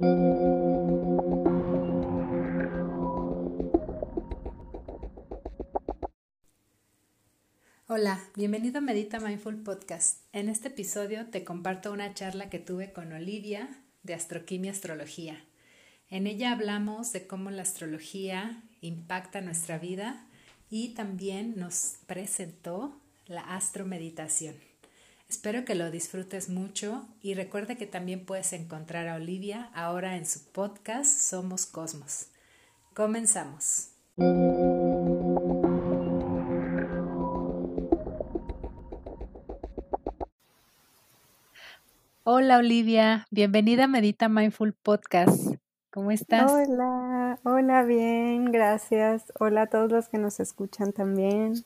Hola, bienvenido a Medita Mindful Podcast. En este episodio te comparto una charla que tuve con Olivia de Astroquimia Astrología. En ella hablamos de cómo la astrología impacta nuestra vida y también nos presentó la astromeditación. Espero que lo disfrutes mucho y recuerda que también puedes encontrar a Olivia ahora en su podcast Somos Cosmos. Comenzamos. Hola Olivia, bienvenida a Medita Mindful Podcast. ¿Cómo estás? Hola, hola, bien, gracias. Hola a todos los que nos escuchan también.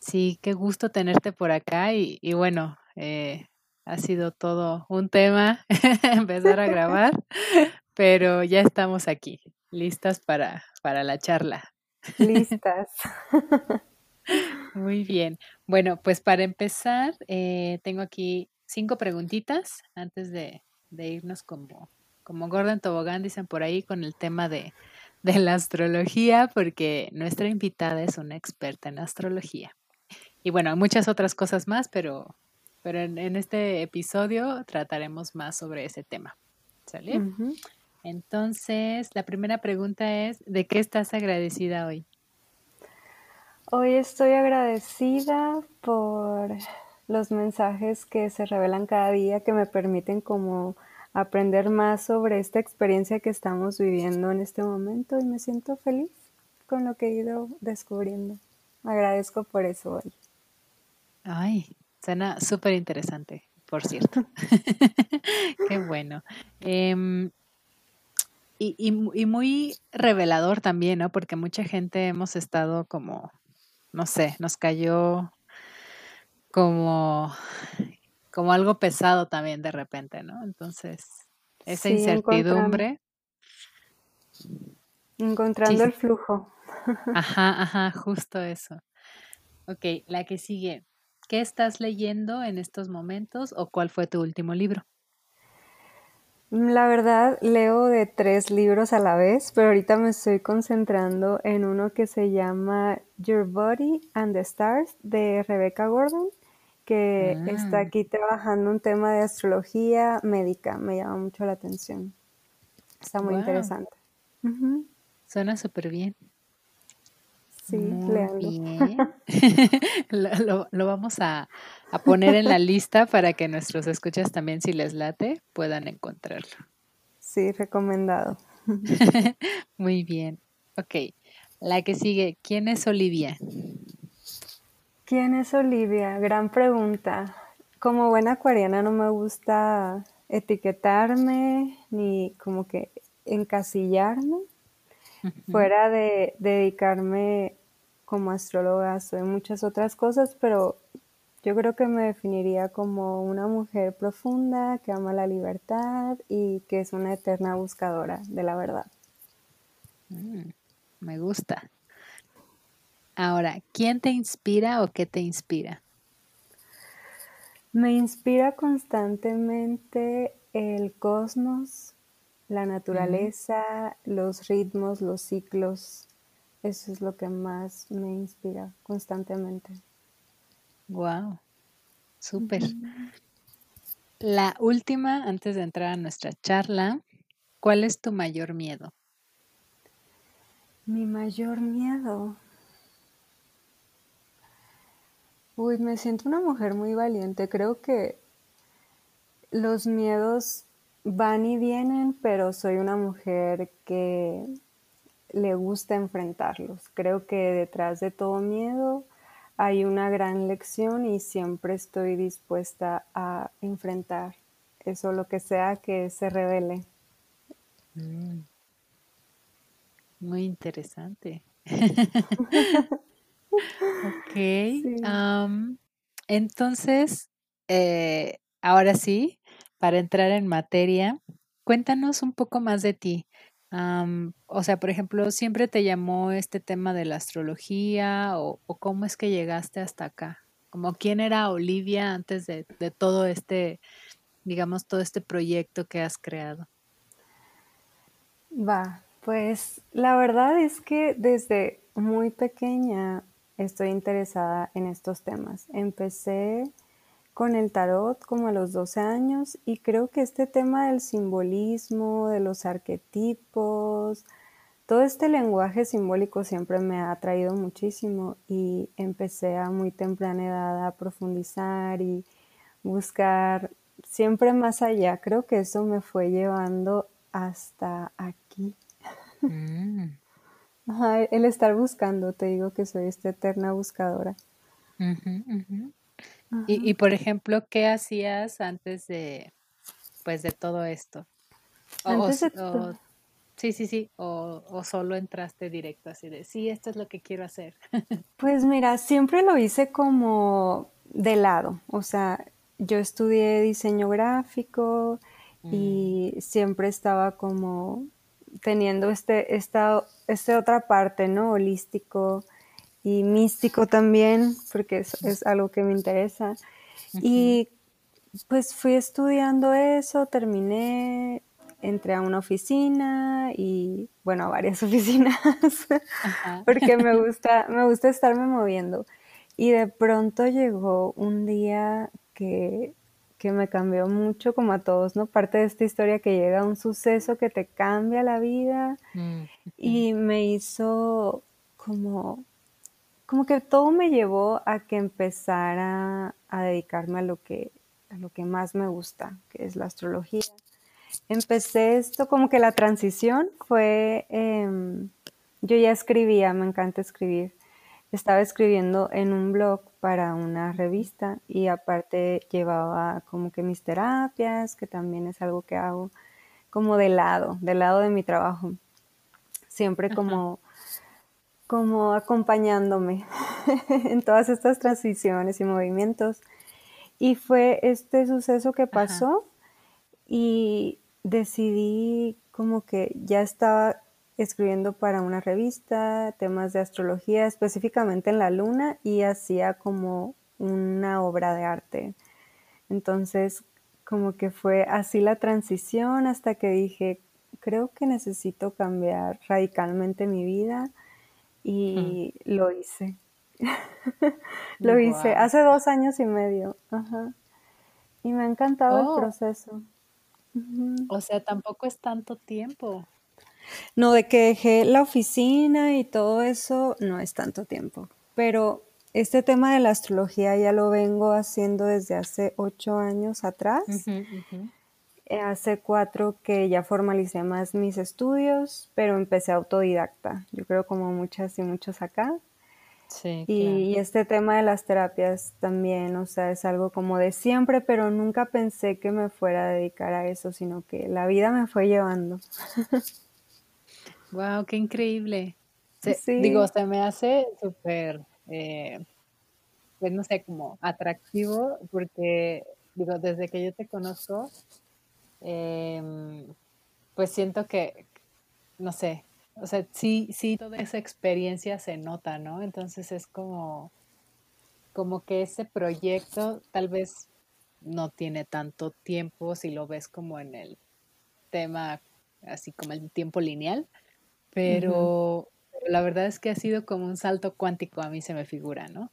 Sí, qué gusto tenerte por acá y, bueno, eh, ha sido todo un tema empezar a grabar, pero ya estamos aquí, listas para, para la charla. Listas. Muy bien. Bueno, pues para empezar, eh, tengo aquí cinco preguntitas antes de, irnos como, como Gordon Tobogán, dicen por ahí, con el tema de, la astrología, porque nuestra invitada es una experta en astrología. Y bueno, hay muchas otras cosas más, pero, pero en, este episodio trataremos más sobre ese tema. ¿Sale? Entonces, la primera pregunta es, ¿de qué estás agradecida hoy? Hoy estoy agradecida por los mensajes que se revelan cada día que me permiten como aprender más sobre esta experiencia que estamos viviendo en este momento y me siento feliz con lo que he ido descubriendo. Agradezco por eso hoy. Ay, suena súper interesante, por cierto. Qué bueno. Em, y, y, muy revelador también, ¿no? Porque mucha gente hemos estado como, no sé, nos cayó como, como algo pesado también de repente, ¿no? Entonces, esa incertidumbre. Encontrando, el flujo. Ajá, ajá, justo eso. Ok, la que sigue. ¿Qué estás leyendo en estos momentos o cuál fue tu último libro? La verdad, leo de tres libros a la vez, pero ahorita me estoy concentrando en uno que se llama Your Body and the Stars de Rebecca Gordon que está ah. aquí trabajando un tema de astrología médica. Me llama mucho la atención. Está muy interesante. Suena súper bien. Sí, Bien. lo, lo, vamos a, a, poner en la lista para que nuestros escuchas también, si les late, puedan encontrarlo. Sí, recomendado. muy bien. Ok, la que sigue. ¿Quién es Olivia? ¿Quién es Olivia? Gran pregunta. Como buena acuariana no me gusta etiquetarme ni como que encasillarme. Fuera de, dedicarme como astróloga, soy muchas otras cosas, pero yo creo que me definiría como una mujer profunda que ama la libertad y que es una eterna buscadora de la verdad. Mm, me gusta. Ahora, ¿quién te inspira o qué te inspira? Me inspira constantemente el cosmos, la naturaleza, los ritmos, los ciclos. Eso es lo que más me inspira constantemente. Wow, súper. La última, antes de entrar a nuestra charla, ¿cuál es tu mayor miedo? Mi mayor miedo. Uy, me siento una mujer muy valiente. Creo que los miedos van y vienen, pero soy una mujer que le gusta enfrentarlos. Creo que detrás de todo miedo hay una gran lección y siempre estoy dispuesta a enfrentar eso, lo que sea que se revele. Mm. Muy interesante. Ok. entonces, eh, ahora sí, para entrar en materia, cuéntanos un poco más de ti. O sea, por ejemplo, ¿siempre te llamó este tema de la astrología o, cómo es que llegaste hasta acá? Como quién era Olivia antes de, de todo este, digamos, todo este proyecto que has creado. Va, pues la verdad es que desde muy pequeña estoy interesada en estos temas. Empecé con el tarot como a los 12 años y creo que este tema del simbolismo, de los arquetipos, todo este lenguaje simbólico siempre me ha atraído muchísimo y empecé a muy temprana edad a profundizar y buscar siempre más allá. Creo que eso me fue llevando hasta aquí. Mm. el estar buscando, te digo que soy esta eterna buscadora. Y, por ejemplo, ¿qué hacías antes de, pues, de todo esto? Antes de todo. Sí, sí, sí. O, o, solo entraste directo así de, sí, esto es lo que quiero hacer. pues mira, siempre lo hice como de lado. O sea, yo estudié diseño gráfico y mm. siempre estaba como teniendo este, esta, esta otra parte, ¿no? Holístico y místico también, porque es, es algo que me interesa. Y pues fui estudiando eso, terminé entré a una oficina y, bueno, a varias oficinas, porque me gusta, me gusta estarme moviendo. Y de pronto llegó un día que, que me cambió mucho, como a todos, ¿no? Parte de esta historia que llega un suceso que te cambia la vida mm, y me hizo como, como que todo me llevó a que empezara a dedicarme a lo que, a lo que más me gusta, que es la astrología empecé esto, como que la transición fue, em, yo ya escribía, me encanta escribir. Estaba escribiendo en un blog para una revista y aparte llevaba como que mis terapias, que también es algo que hago como de lado, de lado de mi trabajo. Siempre como, como acompañándome en todas estas transiciones y movimientos. Y fue este suceso que pasó y decidí como que ya estaba escribiendo para una revista temas de astrología, específicamente en la luna, y hacía como una obra de arte. Entonces, como que fue así la transición hasta que dije, creo que necesito cambiar radicalmente mi vida y lo hice. lo hice hace dos años y medio. Y me ha encantado el oh. proceso. O sea, tampoco es tanto tiempo. No, de que dejé la oficina y todo eso, no es tanto tiempo. Pero este tema de la astrología ya lo vengo haciendo desde hace ocho años atrás. Eh, hace cuatro que ya formalicé más mis estudios, pero empecé autodidacta. Yo creo como muchas y muchos acá y, este tema de las terapias también, o sea, es algo como de siempre, pero nunca pensé que me fuera a dedicar a eso, sino que la vida me fue llevando. wow, qué increíble. Digo, se me hace súper, eh, pues no sé, como atractivo, porque, digo, desde que yo te conozco, em, pues siento que, no sé, o sea, sí, sí, toda esa experiencia se nota, ¿no? Entonces es como, como que ese proyecto tal vez no tiene tanto tiempo si lo ves como en el tema, así como el tiempo lineal, pero la verdad es que ha sido como un salto cuántico, a mí se me figura, ¿no?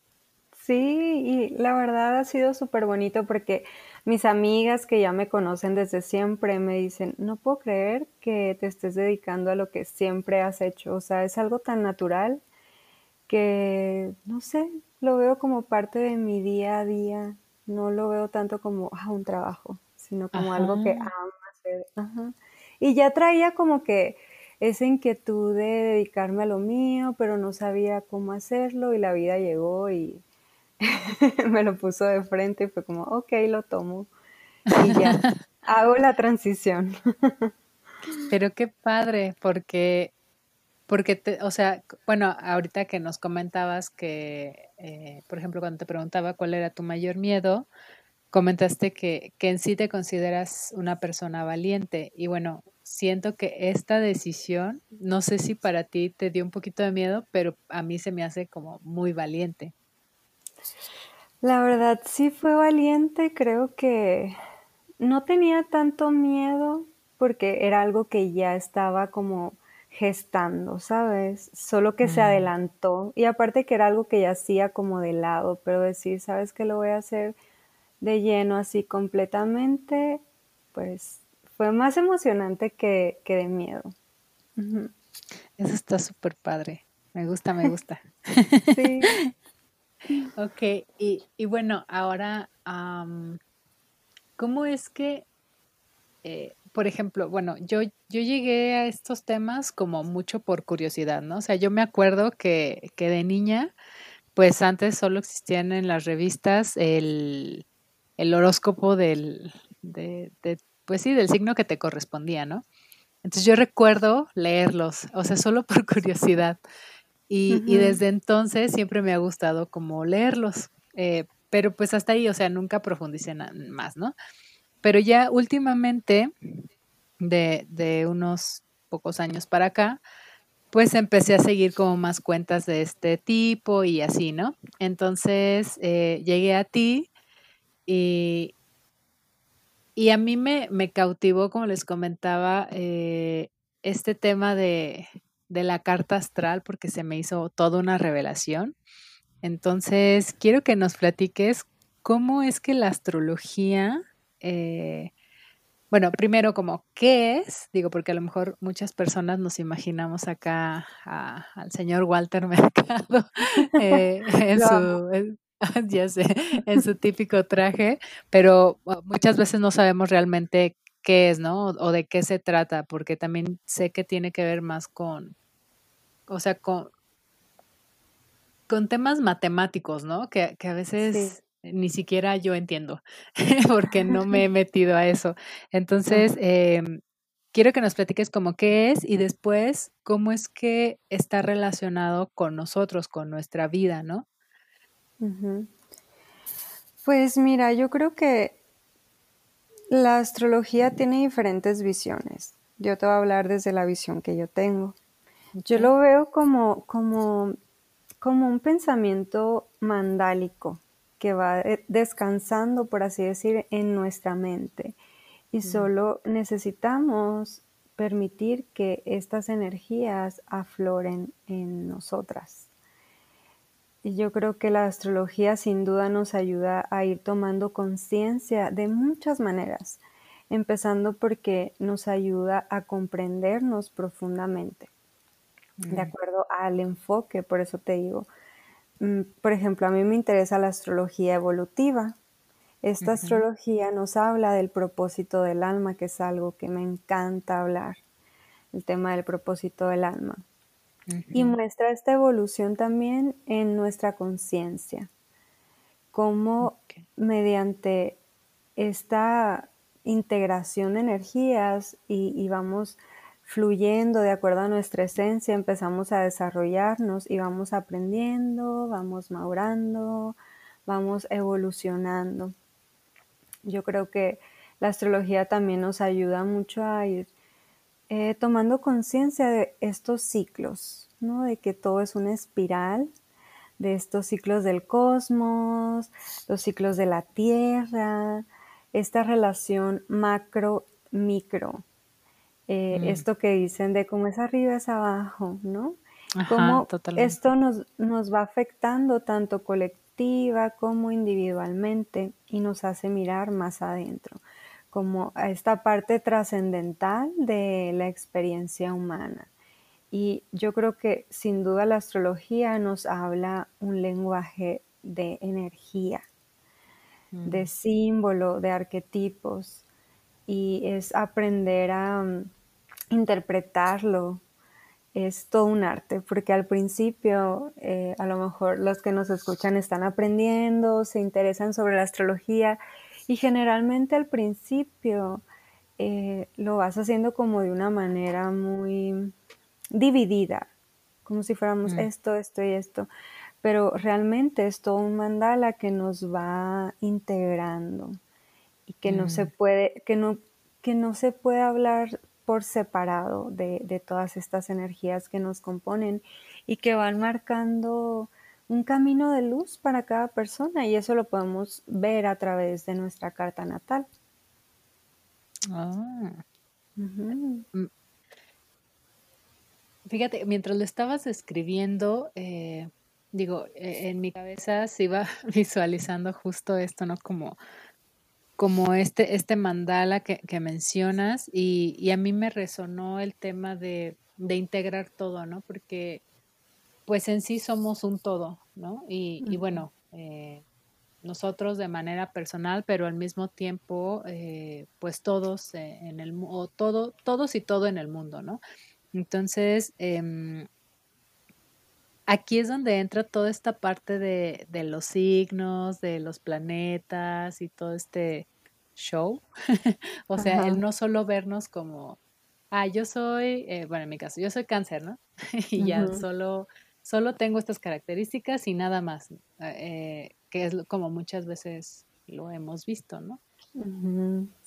Sí, y la verdad ha sido súper bonito porque mis amigas que ya me conocen desde siempre me dicen, no puedo creer que te estés dedicando a lo que siempre has hecho. O sea, es algo tan natural que, no sé, lo veo como parte de mi día a día. No lo veo tanto como ah, un trabajo, sino como algo que amo hacer. Y ya traía como que esa inquietud de dedicarme a lo mío, pero no sabía cómo hacerlo y la vida llegó y me lo puso de frente y fue como, ok, lo tomo y ya, hago la transición. Pero qué padre, porque, porque te, o sea, bueno, ahorita que nos comentabas que, eh, por ejemplo, cuando te preguntaba cuál era tu mayor miedo, comentaste que, que en sí te consideras una persona valiente y bueno, siento que esta decisión, no sé si para ti te dio un poquito de miedo, pero a mí se me hace como muy valiente. La verdad sí fue valiente, creo que no tenía tanto miedo, porque era algo que ya estaba como gestando, ¿sabes? Solo que se Mm. adelantó y aparte que era algo que ya hacía como de lado, pero decir, ¿sabes qué lo voy a hacer de lleno así completamente? Pues fue más emocionante que, que de miedo. Eso está súper padre. Me gusta, me gusta. Sí. Ok, y, y bueno, ahora, ¿cómo es que, eh, por ejemplo, bueno, yo, yo llegué a estos temas como mucho por curiosidad, ¿no? O sea, yo me acuerdo que, que de niña, pues antes solo existían en las revistas el, el horóscopo del, de, de, pues sí, del signo que te correspondía, ¿no? Entonces yo recuerdo leerlos, o sea, solo por curiosidad. Y, desde entonces siempre me ha gustado como leerlos, eh, pero pues hasta ahí, o sea, nunca profundicé más, ¿no? Pero ya últimamente, de, de unos pocos años para acá, pues empecé a seguir como más cuentas de este tipo y así, ¿no? Entonces eh, llegué a ti y, y a mí me, me cautivó, como les comentaba, eh, este tema de, de la carta astral porque se me hizo toda una revelación. Entonces, quiero que nos platiques cómo es que la astrología, eh, bueno, primero como qué es, digo, porque a lo mejor muchas personas nos imaginamos acá a- al señor Walter Mercado eh, en Lo amo. su, en- ya sé, en su típico traje, pero uh, muchas veces no sabemos realmente qué es, ¿no? O, o de qué se trata, porque también sé que tiene que ver más con, o sea, con, con temas matemáticos, ¿no? Que, que a Sí. veces ni siquiera yo entiendo, porque no me he metido a eso. Entonces, em, quiero que nos platiques cómo qué es y después cómo es que está relacionado con nosotros, con nuestra vida, ¿no? Pues mira, yo creo que la astrología tiene diferentes visiones. Yo te voy a hablar desde la visión que yo tengo. Yo lo veo como, como, como un pensamiento mandálico que va eh, descansando, por así decir, en nuestra mente. Y Mm, solo necesitamos permitir que estas energías afloren en nosotras. Y yo creo que la astrología sin duda nos ayuda a ir tomando conciencia de muchas maneras, empezando porque nos ayuda a comprendernos profundamente, de acuerdo al enfoque, por eso te digo, mm, por ejemplo, a mí me interesa la astrología evolutiva. Esta astrología nos habla del propósito del alma, que es algo que me encanta hablar, el tema del propósito del alma. Y muestra esta evolución también en nuestra conciencia, cómo mediante esta integración de energías y, y vamos fluyendo de acuerdo a nuestra esencia, empezamos a desarrollarnos y vamos aprendiendo, vamos madurando, vamos evolucionando. Yo creo que la astrología también nos ayuda mucho a ir eh, tomando conciencia de estos ciclos, ¿no? De que todo es una espiral, de estos ciclos del cosmos, los ciclos de la Tierra, esta relación macro-micro, eh, mm, esto que dicen de cómo es arriba es abajo, ¿no? Ajá, Cómo totalmente. esto nos, nos va afectando tanto colectiva como individualmente y nos hace mirar más adentro, como a esta parte trascendental de la experiencia humana. Y yo creo que sin duda la astrología nos habla un lenguaje de energía, de Mm, símbolo, de arquetipos, y es aprender a um, interpretarlo. Es todo un arte, porque al principio eh, a lo mejor los que nos escuchan están aprendiendo, se interesan sobre la astrología y generalmente al principio eh, lo vas haciendo como de una manera muy dividida, como si fuéramos mm, esto, esto y esto, pero realmente es todo un mandala que nos va integrando y que no se mm, puede, que no, que no se puede hablar por separado de, de todas estas energías que nos componen y que van marcando un camino de luz para cada persona y eso lo podemos ver a través de nuestra carta natal. ah, Fíjate, mientras lo estabas escribiendo, eh, digo, e, en mi cabeza se iba visualizando justo esto, ¿no? Como, como este, este mandala que, mencionas y, a mí me resonó el tema de, integrar todo, ¿no? Porque pues en sí somos un todo, ¿no? Y, bueno, eh, nosotros de manera personal, pero al mismo tiempo, eh, pues todos en el, o todo, todos y todo en el mundo, ¿no? Entonces, em, aquí es donde entra toda esta parte de, los signos, de los planetas y todo este show. o sea, el no solo vernos como, ah, yo soy, eh, bueno, en mi caso, yo soy cáncer, ¿no? y ya solo, solo tengo estas características y nada más, eh, que es como muchas veces lo hemos visto, ¿no?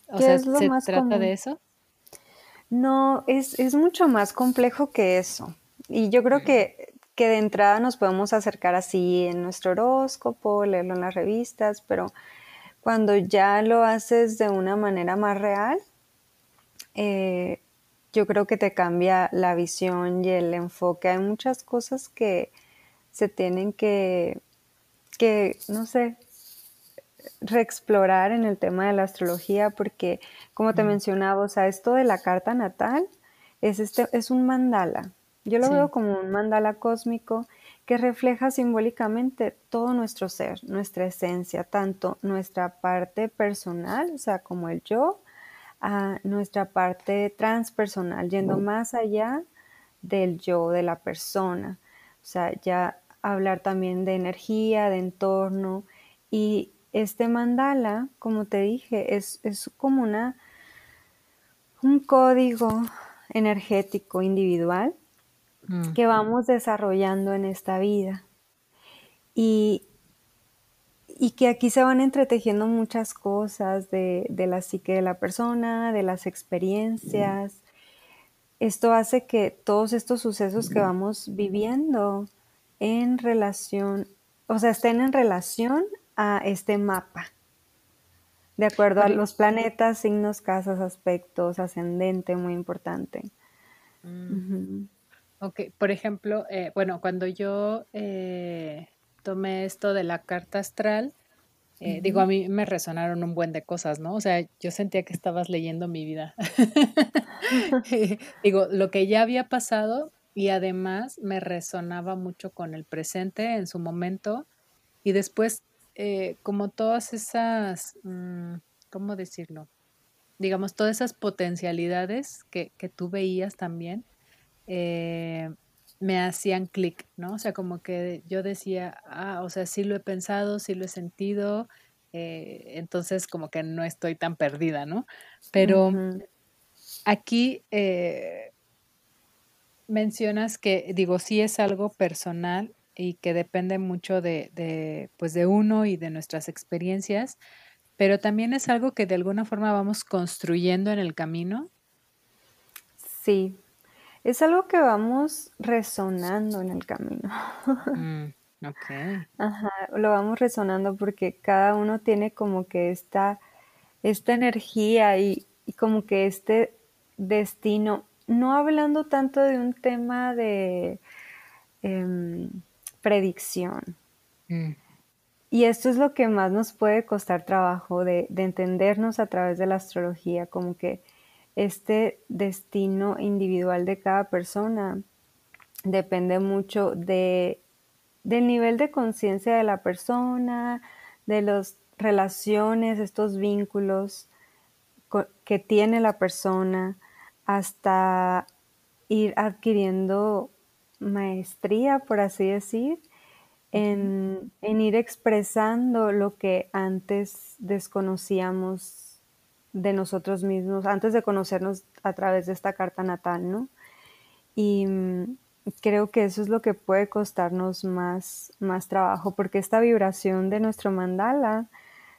O sea, ¿se trata de eso? No, es, es mucho más complejo que eso. Y yo creo que, que de entrada nos podemos acercar así en nuestro horóscopo, leerlo en las revistas, pero cuando ya lo haces de una manera más real, eh, yo creo que te cambia la visión y el enfoque. Hay muchas cosas que se tienen que, que no sé, reexplorar en el tema de la astrología porque, como te mencionaba, o sea, esto de la carta natal es, este, es un mandala. Yo lo veo como un mandala cósmico que refleja simbólicamente todo nuestro ser, nuestra esencia, tanto nuestra parte personal, o sea, como el yo, a nuestra parte transpersonal, yendo más allá del yo, de la persona. O sea, ya hablar también de energía, de entorno y este mandala, como te dije, es, como una, un código energético individual mm. que vamos desarrollando en esta vida. Y, y, que aquí se van entretejiendo muchas cosas de, de, la psique de la persona, de las experiencias. Esto hace que todos estos sucesos que vamos viviendo en relación, o sea, estén en relación a este mapa, de acuerdo a los planetas, signos, casas, aspectos, ascendente, muy importante. Mm. Ok, por ejemplo, eh, bueno, cuando yo eh, tomé esto de la carta astral, eh, digo, a mí me resonaron un buen de cosas, ¿no? O sea, yo sentía que estabas leyendo mi vida. digo, lo que ya había pasado y además me resonaba mucho con el presente en su momento y después eh, como todas esas, mm, ¿cómo decirlo? Digamos, todas esas potencialidades que, que tú veías también, eh, me hacían clic, ¿no? O sea, como que yo decía, ah, o sea, sí lo he pensado, sí lo he sentido, eh, entonces como que no estoy tan perdida, ¿no? Pero aquí mencionas que, digo, sí es algo personal y que depende mucho de, pues de uno y de nuestras experiencias, pero también es algo que de alguna forma vamos construyendo en el camino. Sí, es algo que vamos resonando en el camino. Mm, ok. Ajá, lo vamos resonando porque cada uno tiene como que esta, esta energía y, como que este destino, no hablando tanto de un tema de... Em, predicción. Mm. Y esto es lo que más nos puede costar trabajo de, entendernos a través de la astrología, como que este destino individual de cada persona depende mucho de, del nivel de conciencia de la persona, de las relaciones, estos vínculos que tiene la persona, hasta ir adquiriendo maestría, por así decir, en, ir expresando lo que antes desconocíamos de nosotros mismos, antes de conocernos a través de esta carta natal, ¿no? Y mm, creo que eso es lo que puede costarnos más, más trabajo, porque esta vibración de nuestro mandala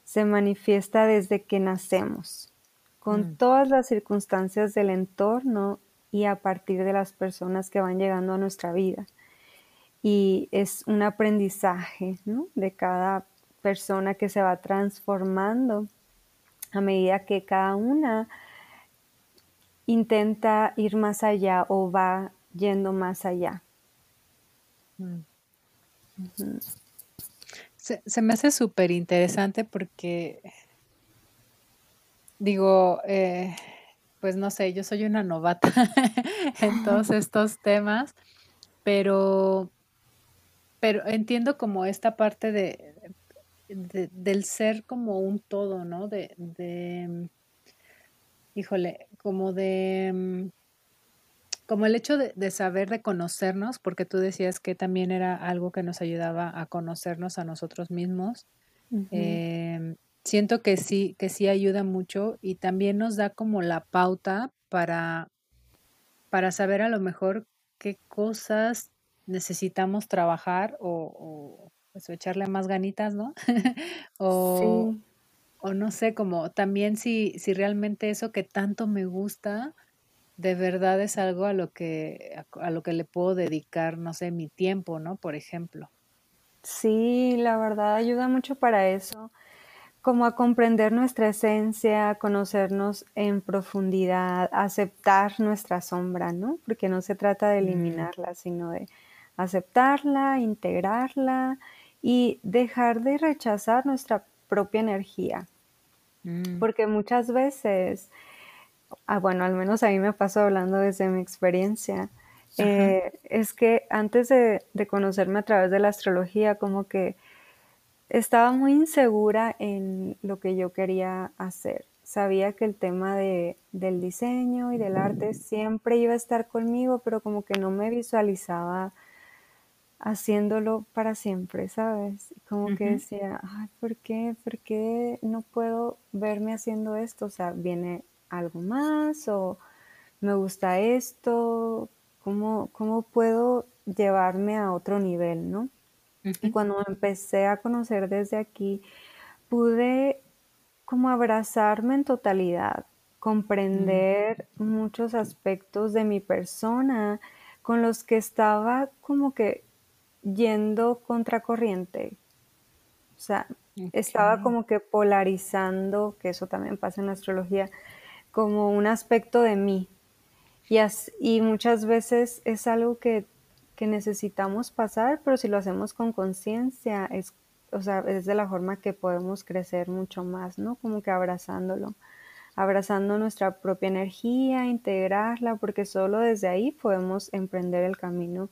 se manifiesta desde que nacemos, con mm. todas las circunstancias del entorno y a partir de las personas que van llegando a nuestra vida. Y es un aprendizaje de cada persona que se va transformando a medida que cada una intenta ir más allá o va yendo más allá. Mm. se, me hace súper interesante porque, digo, eh, pues no sé, yo soy una novata en todos estos temas, pero, pero entiendo como esta parte de, del ser como un todo, ¿no? De, de, híjole, como de, como el hecho de, saber reconocernos, porque tú decías que también era algo que nos ayudaba a conocernos a nosotros mismos. Em, siento que sí, que sí ayuda mucho y también nos da como la pauta para, para saber a lo mejor qué cosas necesitamos trabajar o, pues, echarle más ganitas, ¿no? o, o no sé, como también si, si realmente eso que tanto me gusta, de verdad es algo a lo que, a, lo que le puedo dedicar, no sé, mi tiempo, ¿no? Por ejemplo. Sí, la verdad ayuda mucho para eso, como a comprender nuestra esencia, conocernos en profundidad, aceptar nuestra sombra, ¿no? Porque no se trata de mm. eliminarla, sino de aceptarla, integrarla y dejar de rechazar nuestra propia energía. Mm. Porque muchas veces ah, bueno, al menos a mí me pasó hablando desde mi experiencia, eh, es que antes de, conocerme a través de la astrología, como que estaba muy insegura en lo que yo quería hacer. Sabía que el tema de, del diseño y del arte siempre iba a estar conmigo, pero como que no me visualizaba haciéndolo para siempre, ¿sabes? Como que decía, ay, ¿por qué? ¿Por qué no puedo verme haciendo esto? O sea, viene algo más o me gusta esto, cómo, cómo puedo llevarme a otro nivel, ¿no? Y cuando empecé a conocer desde aquí, pude como abrazarme en totalidad, comprender muchos aspectos de mi persona con los que estaba como que yendo contracorriente. O sea, estaba como que polarizando, que eso también pasa en la astrología, como un aspecto de mí. Y, y muchas veces es algo que, necesitamos pasar, pero si lo hacemos con conciencia, es, o sea, es de la forma que podemos crecer mucho más, ¿no? Como que abrazándolo, abrazando nuestra propia energía, integrarla, porque solo desde ahí podemos emprender el camino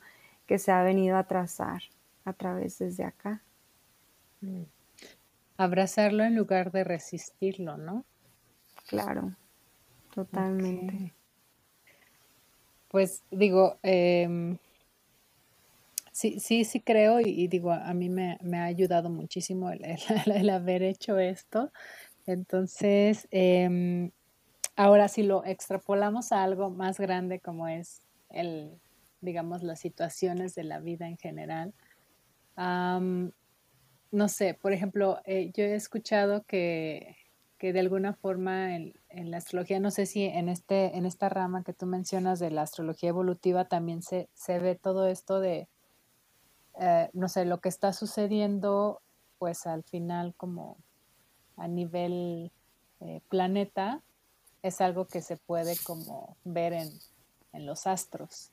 que se ha venido a trazar a través desde acá. Mm. Abrazarlo en lugar de resistirlo, ¿no? Claro. Totalmente. Pues digo, em, sí, sí, sí creo y, digo, a mí me, ha ayudado muchísimo el, haber hecho esto. Entonces, em, ahora si lo extrapolamos a algo más grande como es el, digamos, las situaciones de la vida en general. no sé, por ejemplo, eh, yo he escuchado que que de alguna forma en, la astrología, no sé si en, este, en esta rama que tú mencionas de la astrología evolutiva también se, se ve todo esto de, eh, no sé, lo que está sucediendo, pues al final como a nivel eh, planeta, es algo que se puede como ver en, en los astros.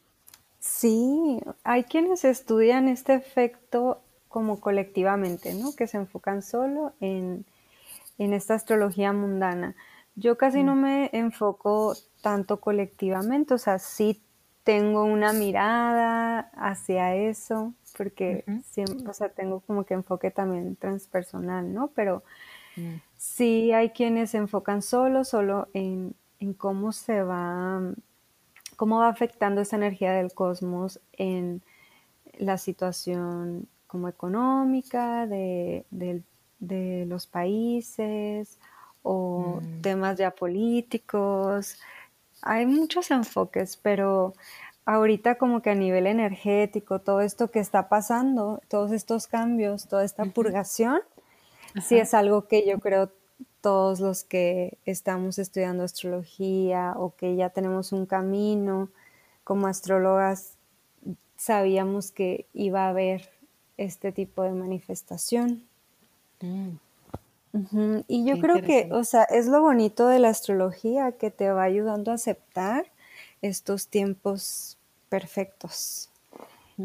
Sí, hay quienes estudian este efecto como colectivamente, ¿no? Que se enfocan solo en en esta astrología mundana. Yo casi no mm. me enfoco tanto colectivamente, o sea, sí tengo una mirada hacia eso, porque siempre, o sea, tengo como que enfoque también transpersonal, ¿no? Pero mm. sí hay quienes se enfocan solo, solo en, cómo se va, cómo va afectando esa energía del cosmos en la situación como económica, de los países o mm. temas ya políticos. Hay muchos enfoques, pero ahorita como que a nivel energético, todo esto que está pasando, todos estos cambios, toda esta purgación, sí es algo que yo creo todos los que estamos estudiando astrología o que ya tenemos un camino como astrólogas, sabíamos que iba a haber este tipo de manifestación. Mm. Y yo creo que, o sea, es lo bonito de la astrología que te va ayudando a aceptar estos tiempos perfectos.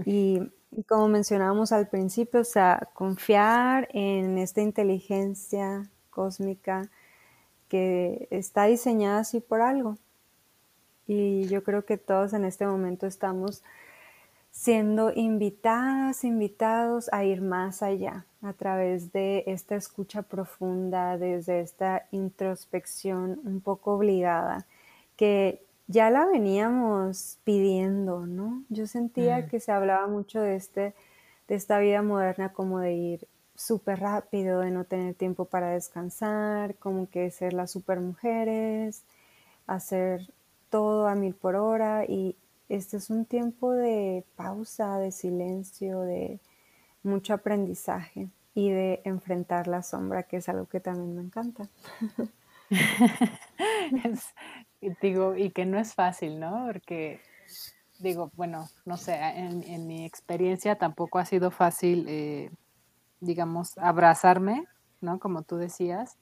Y, como mencionábamos al principio, o sea, confiar en esta inteligencia cósmica que está diseñada así por algo. Y yo creo que todos en este momento estamos siendo invitadas, invitados a ir más allá a través de esta escucha profunda, desde esta introspección un poco obligada, que ya la veníamos pidiendo, ¿no? Yo sentía mm. que se hablaba mucho de, este, de esta vida moderna como de ir súper rápido, de no tener tiempo para descansar, como que ser las super mujeres, hacer todo a mil por hora y este es un tiempo de pausa, de silencio, de mucho aprendizaje y de enfrentar la sombra, que es algo que también me encanta. digo, y que no es fácil, ¿no? Porque, digo, bueno, no sé, en, mi experiencia tampoco ha sido fácil, eh, digamos, abrazarme, ¿no? Como tú decías,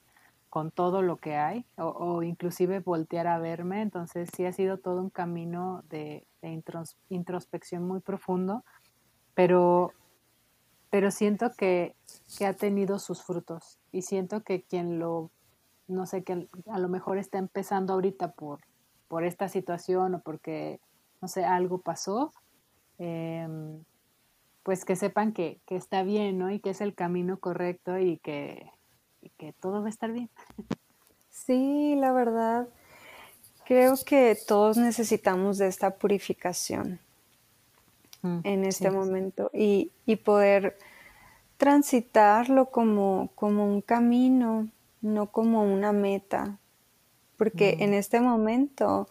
con todo lo que hay, o, inclusive voltear a verme. Entonces sí ha sido todo un camino de, introspección muy profundo, pero, pero siento que, que, ha tenido sus frutos y siento que quien lo, no sé, que a lo mejor está empezando ahorita por, por esta situación o porque, no sé, algo pasó, em, pues que sepan que, que está bien, ¿no? Y que es el camino correcto y que y que todo va a estar bien. Sí, la verdad, creo que todos necesitamos de esta purificación mm, en este momento y, poder transitarlo como, como un camino, no como una meta, porque mm. en este momento,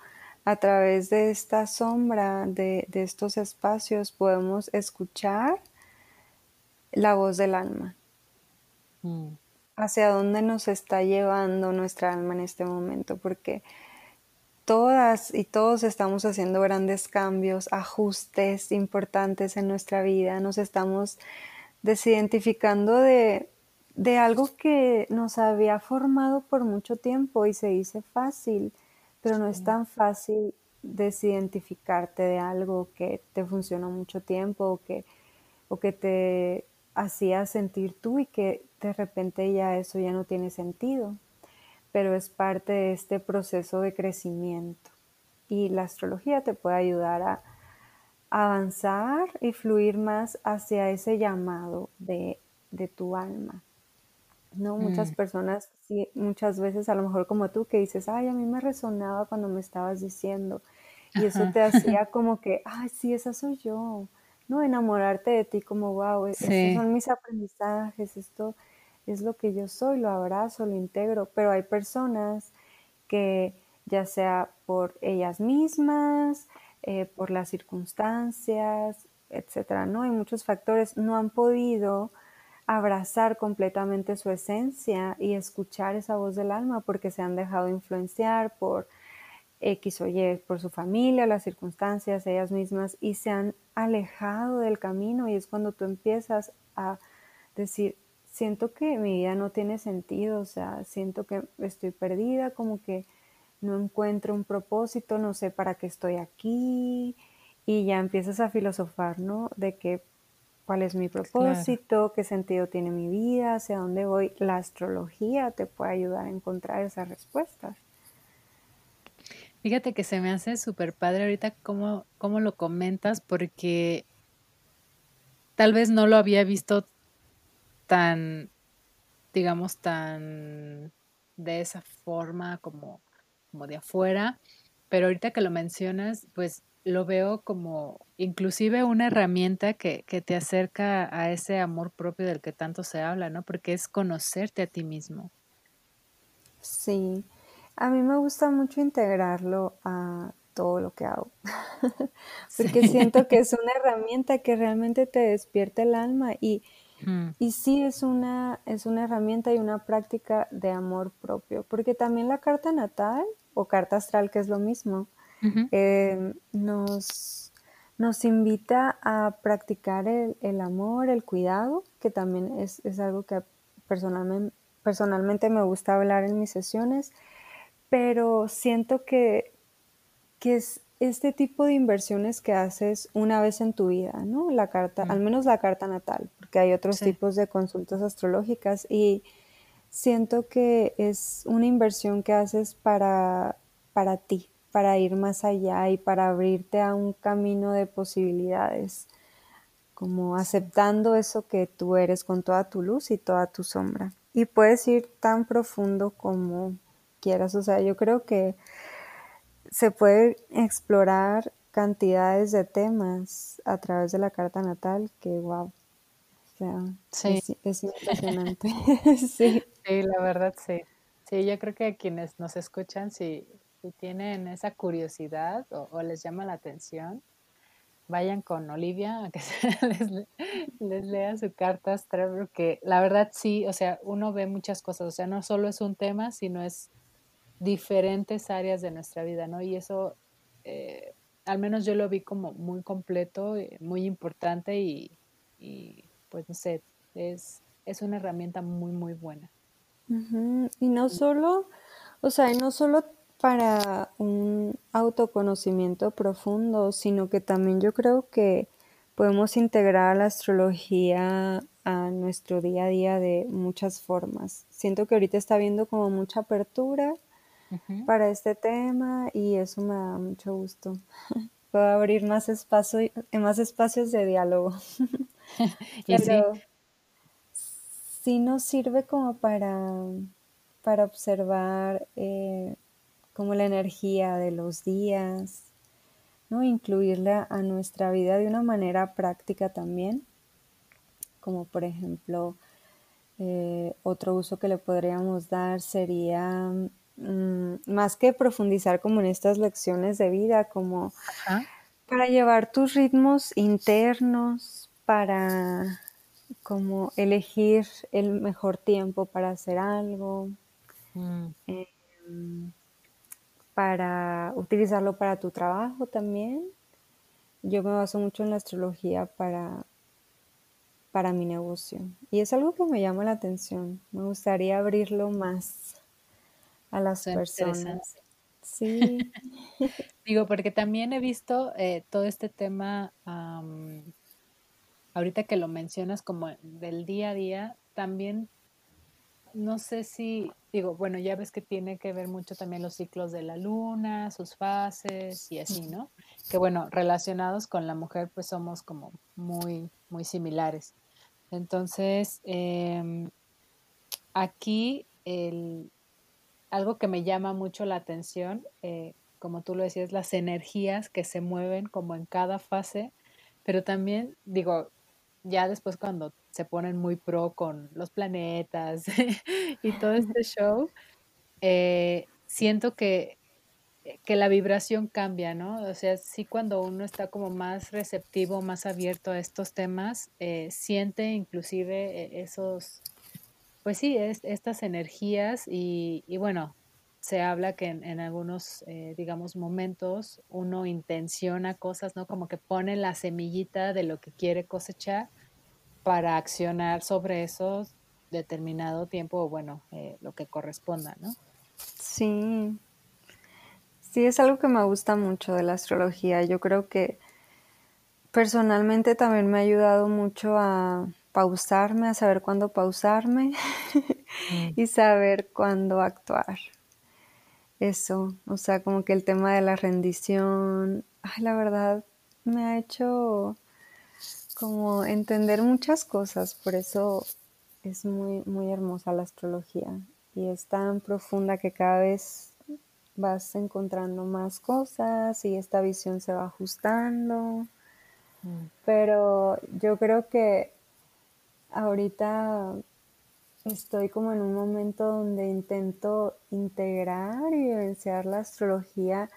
a través de esta sombra, de, de estos espacios, podemos escuchar la voz del alma. Mm. Hacia dónde nos está llevando nuestra alma en este momento, porque todas y todos estamos haciendo grandes cambios, ajustes importantes en nuestra vida, nos estamos desidentificando de, de algo que nos había formado por mucho tiempo y se dice fácil, pero no es tan fácil desidentificarte de algo que te funcionó mucho tiempo o que, o que te hacía sentir tú y que de repente ya eso ya no tiene sentido, pero es parte de este proceso de crecimiento. Y la astrología te puede ayudar a avanzar y fluir más hacia ese llamado de, tu alma. ¿No? Muchas mm. personas, muchas veces a lo mejor como tú que dices, ay, a mí me resonaba cuando me estabas diciendo. Y eso te hacía como que, ay, sí, esa soy yo. ¿no? Enamorarte de ti como, wow, e-, estos son mis aprendizajes, esto es lo que yo soy, lo abrazo, lo integro, pero hay personas que ya sea por ellas mismas, eh, por las circunstancias, etcétera, ¿no? Hay muchos factores, no han podido abrazar completamente su esencia y escuchar esa voz del alma porque se han dejado influenciar por X o Y, por su familia, las circunstancias, ellas mismas, y se han alejado del camino y es cuando tú empiezas a decir, siento que mi vida no tiene sentido, o sea, siento que estoy perdida, como que no encuentro un propósito, no sé para qué estoy aquí, y ya empiezas a filosofar, ¿no? De que cuál es mi propósito, qué sentido tiene mi vida, hacia dónde voy. La astrología te puede ayudar a encontrar esas respuestas. Fíjate que se me hace súper padre ahorita cómo, cómo lo comentas, porque tal vez no lo había visto tan, digamos, tan de esa forma como, como de afuera, pero ahorita que lo mencionas, pues lo veo como inclusive una herramienta que, que te acerca a ese amor propio del que tanto se habla, ¿no? Porque es conocerte a ti mismo. Sí, a mí me gusta mucho integrarlo a todo lo que hago, porque siento que es una herramienta que realmente te despierta el alma y, y sí es una, es una herramienta y una práctica de amor propio, porque también la carta natal o carta astral, que es lo mismo, em, nos, nos invita a practicar el, el, amor, el cuidado, que también es, es algo que personalmente personalmente me gusta hablar en mis sesiones, pero siento que, que es este tipo de inversiones que haces una vez en tu vida, ¿no? La carta, al menos la carta natal, porque hay otros tipos de consultas astrológicas y siento que es una inversión que haces para, para ti, para ir más allá y para abrirte a un camino de posibilidades, como aceptando eso que tú eres con toda tu luz y toda tu sombra. Y puedes ir tan profundo como quieras, o sea, yo creo que se puede explorar cantidades de temas a través de la carta natal que wow. O sea, sí. es, impresionante. sí. sí, la verdad sí. Sí, yo creo que quienes nos escuchan, si, si tienen esa curiosidad o, les llama la atención, vayan con Olivia a que les, les, lea su carta astral, porque la verdad sí, o sea, uno ve muchas cosas, o sea, no solo es un tema, sino es diferentes áreas de nuestra vida, ¿no? Y eso, eh, al menos yo lo vi como muy completo, eh, muy importante y, pues no sé, es, es una herramienta muy, muy buena. Y no solo, o sea, no solo para un autoconocimiento profundo, sino que también yo creo que podemos integrar la astrología a nuestro día a día de muchas formas. Siento que ahorita está habiendo como mucha apertura para este tema y eso me da mucho gusto. Puedo abrir más espacio, más espacios de diálogo. y Pero sí. nos sirve como para, para observar eh, como la energía de los días, ¿no? Incluirla a nuestra vida de una manera práctica también, como por ejemplo, eh, otro uso que le podríamos dar sería Mm, más que profundizar como en estas lecciones de vida, como para llevar tus ritmos internos, para como elegir el mejor tiempo para hacer algo, mm. em, para utilizarlo para tu trabajo también. Yo me baso mucho en la astrología para, para mi negocio y es algo que me llama la atención. Me gustaría abrirlo más a las personas. Sí. Digo, porque también he visto eh, todo este tema, ahorita que lo mencionas como del día a día, también no sé si, digo, bueno, ya ves que tiene que ver mucho también los ciclos de la luna, sus fases y así, ¿no? Que bueno, relacionados con la mujer, pues somos como muy, muy similares. Entonces, em, aquí el, algo que me llama mucho la atención, eh, como tú lo decías, las energías que se mueven como en cada fase, pero también digo, ya después cuando se ponen muy pro con los planetas y todo este show, eh, siento que, que la vibración cambia, ¿no? O sea, sí cuando uno está como más receptivo, más abierto a estos temas, eh, siente inclusive esos pues sí, es, estas energías y, bueno, se habla que en, algunos, eh, digamos, momentos uno intenciona cosas, ¿no? Como que pone la semillita de lo que quiere cosechar para accionar sobre eso determinado tiempo o, bueno, eh, lo que corresponda, ¿no? Sí. Sí, es algo que me gusta mucho de la astrología. Yo creo que personalmente también me ha ayudado mucho a pausarme, a saber cuándo pausarme mm. y saber cuándo actuar. Eso, o sea, como que el tema de la rendición, ay, la verdad me ha hecho como entender muchas cosas, por eso es muy, muy hermosa la astrología y es tan profunda que cada vez vas encontrando más cosas y esta visión se va ajustando. Mm. Pero yo creo que ahorita estoy como en un momento donde intento integrar y vivenciar la astrología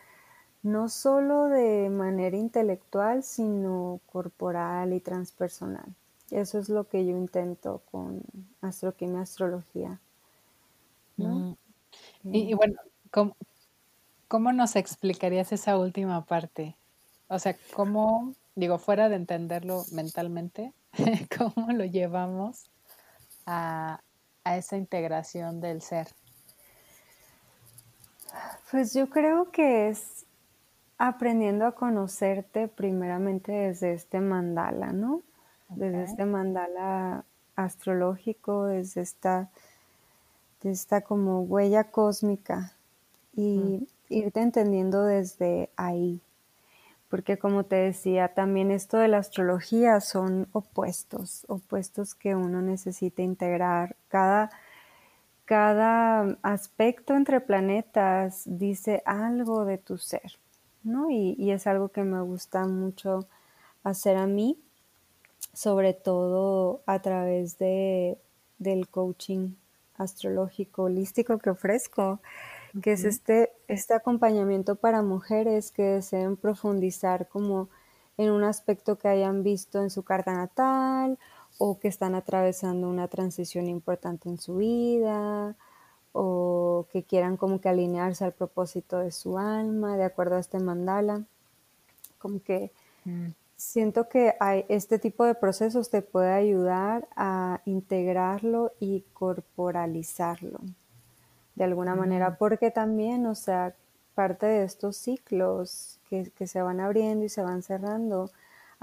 no solo de manera intelectual, sino corporal y transpersonal. Eso es lo que yo intento con astroquimia astrología. Mm. Y, bueno, ¿cómo, ¿cómo nos explicarías esa última parte? O sea, ¿cómo, digo, fuera de entenderlo mentalmente, cómo lo llevamos a, a esa integración del ser? Pues yo creo que es aprendiendo a conocerte primeramente desde este mandala, ¿no? Desde este mandala astrológico, desde esta, esta como huella cósmica y mm. irte entendiendo desde ahí. Porque como te decía, también esto de la astrología son opuestos, opuestos que uno necesita integrar. Cada cada aspecto entre planetas dice algo de tu ser, ¿no? Y, es algo que me gusta mucho hacer a mí, sobre todo a través de, del coaching astrológico holístico que ofrezco, que es este, este acompañamiento para mujeres que deseen profundizar como en un aspecto que hayan visto en su carta natal o que están atravesando una transición importante en su vida o que quieran como que alinearse al propósito de su alma de acuerdo a este mandala. Como que mm. siento que hay, este tipo de procesos te puede ayudar a integrarlo y corporalizarlo de alguna manera, mm. porque también, o sea, parte de estos ciclos que, que se van abriendo y se van cerrando,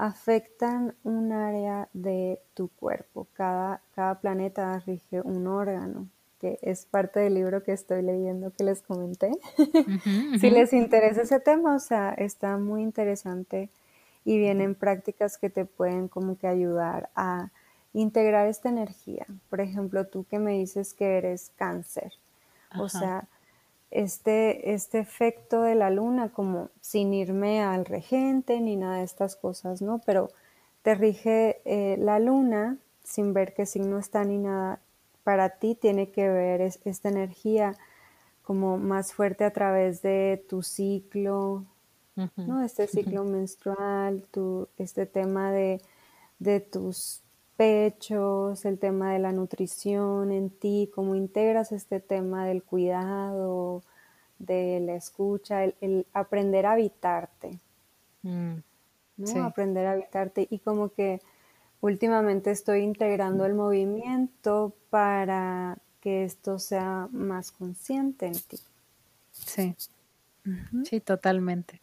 afectan un área de tu cuerpo. Cada, cada planeta rige un órgano, que es parte del libro que estoy leyendo que les comenté. si les interesa ese tema, o sea, está muy interesante y vienen prácticas que te pueden como que ayudar a integrar esta energía. Por ejemplo, tú que me dices que eres cáncer. O sea, este, este efecto de la luna, como sin irme al regente ni nada de estas cosas, ¿no? Pero te rige eh, la luna sin ver qué signo está ni nada. Para ti tiene que ver esta energía como más fuerte a través de tu ciclo, ¿no? Este ciclo menstrual, tu, este tema de, de tus pechos, el tema de la nutrición en ti, cómo integras este tema del cuidado, de la escucha, el, aprender a habitarte. Mm, ¿no? Aprender a habitarte y como que últimamente estoy integrando el movimiento para que esto sea más consciente en ti. Sí, sí, totalmente.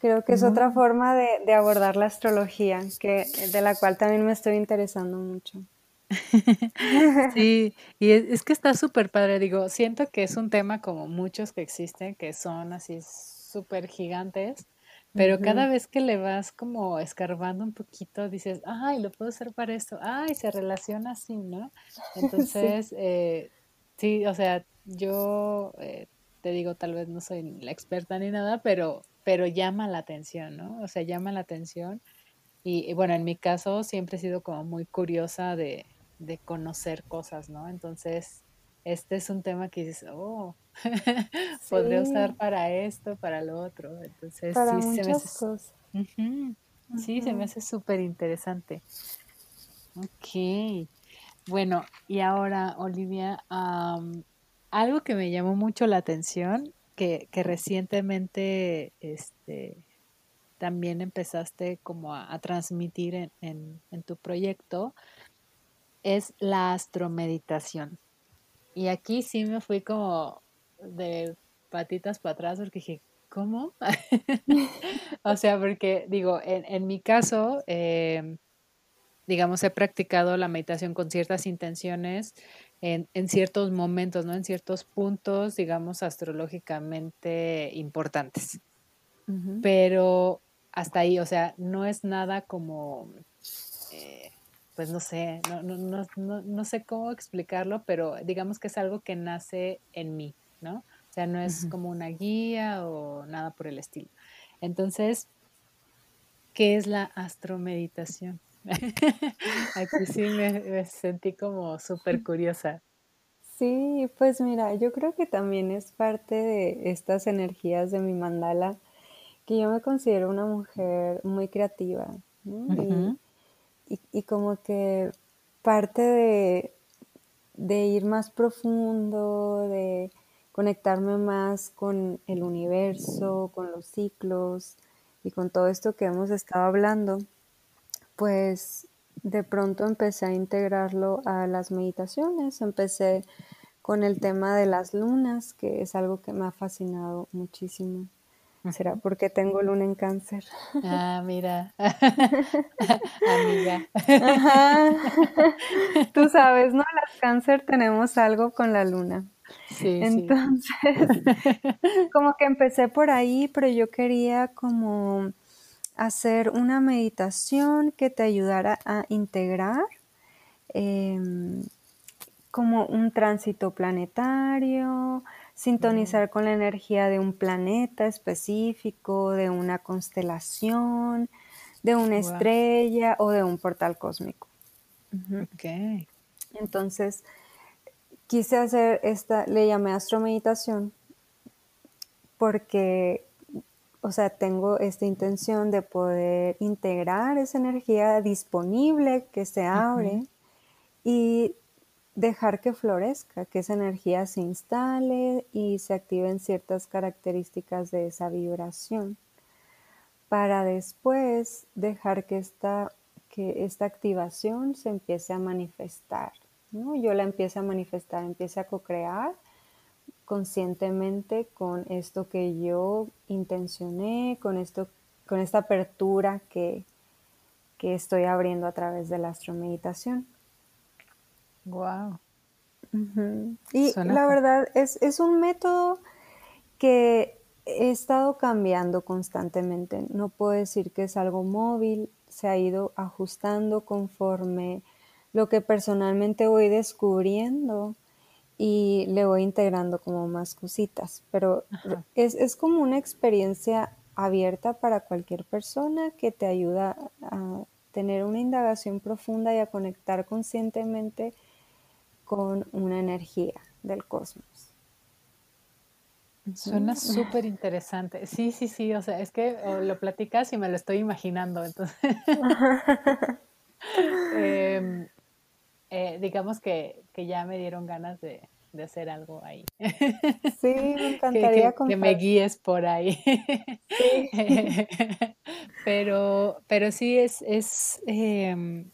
Creo que es otra forma de, abordar la astrología, que, de la cual también me estoy interesando mucho. sí, y es, que está súper padre, digo, siento que es un tema como muchos que existen, que son así súper gigantes, pero cada vez que le vas como escarbando un poquito, dices, ay, lo puedo hacer para esto, ay, se relaciona así, ¿no? Entonces, sí, eh, sí o sea, yo eh, te digo, tal vez no soy la experta ni nada, pero pero llama la atención, ¿no? O sea, llama la atención. Y, bueno, en mi caso siempre he sido como muy curiosa de, conocer cosas, ¿no? Entonces, este es un tema que dices, oh, podría usar para esto, para lo otro. Entonces, sí, se me hace, Sí, se me hace súper interesante. Ok. Bueno, y ahora, Olivia, algo que me llamó mucho la atención que, recientemente este, también empezaste como a, transmitir en, tu proyecto es la astromeditación. Y aquí sí me fui como de patitas para atrás porque dije, ¿cómo? o sea, porque digo, en, mi caso, em, digamos, he practicado la meditación con ciertas intenciones en, en, ciertos momentos, ¿no? En ciertos puntos, digamos, astrológicamente importantes. Pero hasta ahí, o sea, no es nada como, eh, pues no sé, no, no, no, no, sé cómo explicarlo, pero digamos que es algo que nace en mí, ¿no? O sea, no es como una guía o nada por el estilo. Entonces, ¿qué es la astromeditación? Aquí sí me, sentí como súper curiosa. Sí, pues mira, yo creo que también es parte de estas energías de mi mandala, que yo me considero una mujer muy creativa, y, como que parte de, de ir más profundo, de conectarme más con el universo, con los ciclos y con todo esto que hemos estado hablando, pues de pronto empecé a integrarlo a las meditaciones, empecé con el tema de las lunas, que es algo que me ha fascinado muchísimo. ¿Será porque tengo luna en cáncer? Ah, mira. Amiga. Tú sabes, ¿no? Las cáncer tenemos algo con la luna. Sí, Entonces, como que empecé por ahí, pero yo quería como hacer una meditación que te ayudara a integrar em, como un tránsito planetario, sintonizar con la energía de un planeta específico, de una constelación, de una estrella o de un portal cósmico. Entonces, quise hacer esta, le llamé astromeditación porque, o sea, tengo esta intención de poder integrar esa energía disponible que se abre y dejar que florezca, que esa energía se instale y se activen ciertas características de esa vibración, para después dejar que esta, que esta activación se empiece a manifestar. ¿no? Yo la empiece a manifestar, empiece a co-crear conscientemente con esto que yo intencioné, con, esto, con esta apertura que, que estoy abriendo a través de la astromeditación. Wow. Y la verdad es, es un método que he estado cambiando constantemente. No puedo decir que es algo móvil, se ha ido ajustando conforme lo que personalmente voy descubriendo y le voy integrando como más cositas. Pero es, es, como una experiencia abierta para cualquier persona que te ayuda a tener una indagación profunda y a conectar conscientemente con una energía del cosmos. Suena súper interesante. Sí, sí, sí, o sea, es que lo platicas y me lo estoy imaginando, entonces. Em, eh, digamos que, ya me dieron ganas de, hacer algo ahí. Sí, me encantaría que, que, me guíes por ahí. Sí. pero, pero sí es, es em,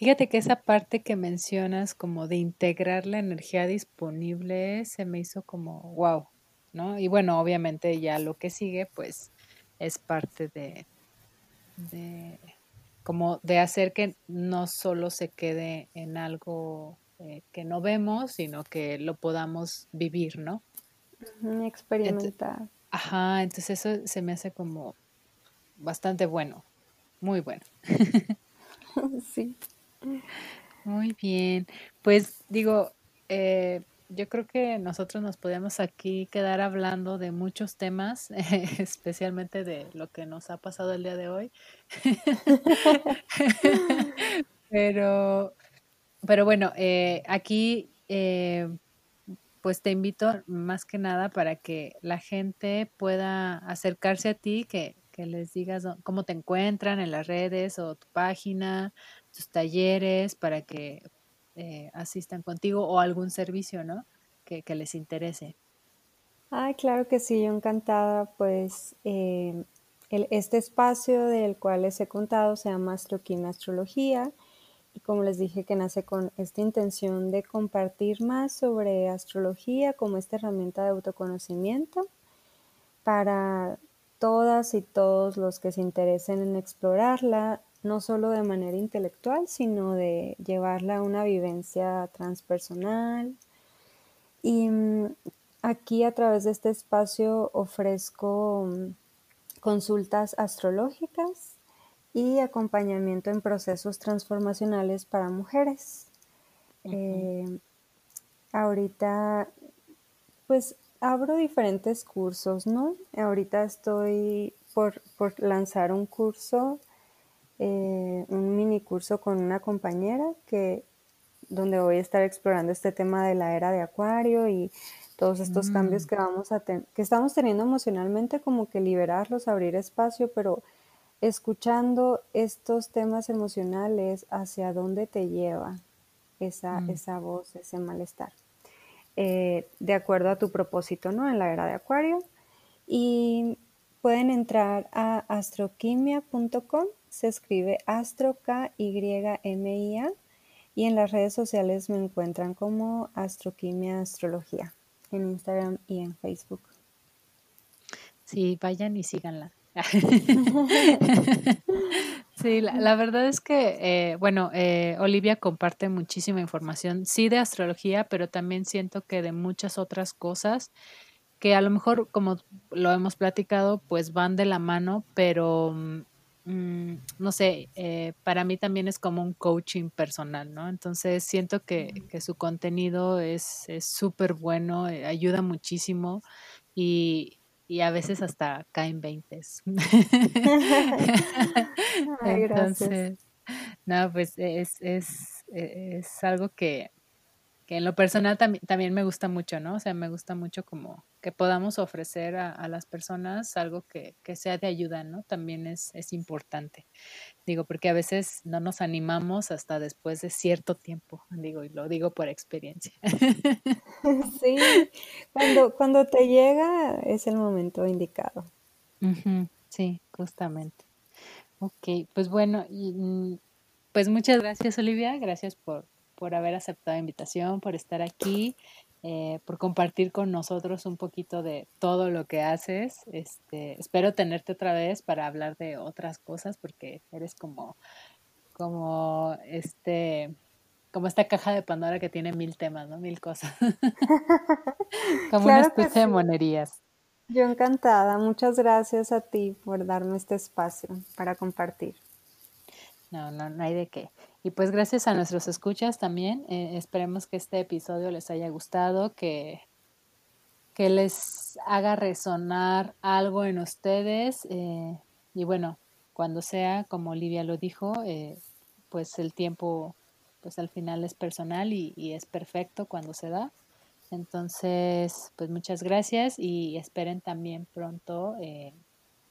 Fíjate que esa parte que mencionas como de integrar la energía disponible se me hizo como wow, ¿no? Y bueno, obviamente ya lo que sigue pues es parte de, como de hacer que no solo se quede en algo eh, que no vemos, sino que lo podamos vivir, ¿no? experimentar. ajá, entonces eso se me hace como bastante bueno, muy bueno. sí. Muy bien. Pues digo, eh, yo creo que nosotros nos podemos aquí quedar hablando de muchos temas, especialmente de lo que nos ha pasado el día de hoy. pero, pero bueno, eh, aquí eh, pues te invito más que nada para que la gente pueda acercarse a ti, que, que les digas cómo te encuentran en las redes o tu página, tus talleres para que eh, asistan contigo o algún servicio, ¿no? Que, les interese. Ay, claro que sí, yo encantada, pues eh, este espacio del cual les he contado se llama Astroquímica Astrología y como les dije que nace con esta intención de compartir más sobre astrología como esta herramienta de autoconocimiento para todas y todos los que se interesen en explorarla no solo de manera intelectual, sino de llevarla a una vivencia transpersonal. Y mm, aquí a través de este espacio ofrezco mm, consultas astrológicas y acompañamiento en procesos transformacionales para mujeres. Eh, ahorita, pues abro diferentes cursos, ¿no? Ahorita estoy por, por lanzar un curso eh, un mini curso con una compañera que donde voy a estar explorando este tema de la era de Acuario y todos estos mm. cambios que vamos a que estamos teniendo emocionalmente, como que liberarlos, abrir espacio, pero escuchando estos temas emocionales, hacia dónde te lleva esa, mm. esa voz, ese malestar, eh, de acuerdo a tu propósito, ¿no? En la era de Acuario. Y pueden entrar a astroquimia.com, se escribe astro K Y M I A y en las redes sociales me encuentran como Astroquimia Astrología en Instagram y en Facebook. Sí, vayan y síganla. sí, la, verdad es que, eh, bueno, eh, Olivia comparte muchísima información, sí de astrología, pero también siento que de muchas otras cosas que a lo mejor, como lo hemos platicado, pues van de la mano, pero mm, no sé, eh, para mí también es como un coaching personal, ¿no? Entonces siento que, que su contenido es súper bueno, eh, ayuda muchísimo y, y a veces hasta caen veintes. Entonces, no, pues es, es, es algo que, que en lo personal también, también me gusta mucho, ¿no? O sea, me gusta mucho como que podamos ofrecer a, las personas algo que, sea de ayuda, ¿no? También es, es importante. Digo, porque a veces no nos animamos hasta después de cierto tiempo, digo, y lo digo por experiencia. Sí, cuando, cuando te llega es el momento indicado. sí, justamente. Ok, pues bueno, y, mm, pues muchas gracias Olivia, gracias por, por haber aceptado la invitación, por estar aquí, eh, por compartir con nosotros un poquito de todo lo que haces. Este, espero tenerte otra vez para hablar de otras cosas porque eres como, como este, como esta caja de Pandora que tiene mil temas, ¿no? Mil cosas. como una especie de monerías. Yo encantada. Muchas gracias a ti por darme este espacio para compartir. No, no, no hay de qué. Y pues gracias a nuestros escuchas también. Eh, esperemos que este episodio les haya gustado, que, que les haga resonar algo en ustedes. Eh, y bueno, cuando sea, como Olivia lo dijo, eh, pues el tiempo, pues al final es personal y, y es perfecto cuando se da. Entonces, pues muchas gracias y esperen también pronto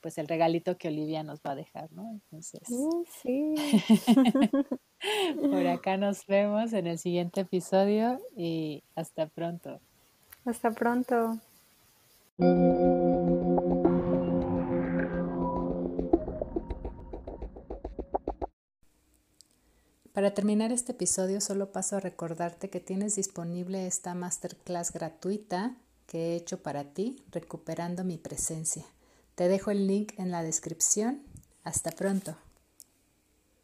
pues el regalito que Olivia nos va a dejar, ¿no? Entonces, uh, sí. por acá nos vemos en el siguiente episodio y hasta pronto. Hasta pronto. Para terminar este episodio solo paso a recordarte que tienes disponible esta masterclass gratuita que he hecho para ti, recuperando mi presencia. Te dejo el link en la descripción. Hasta pronto.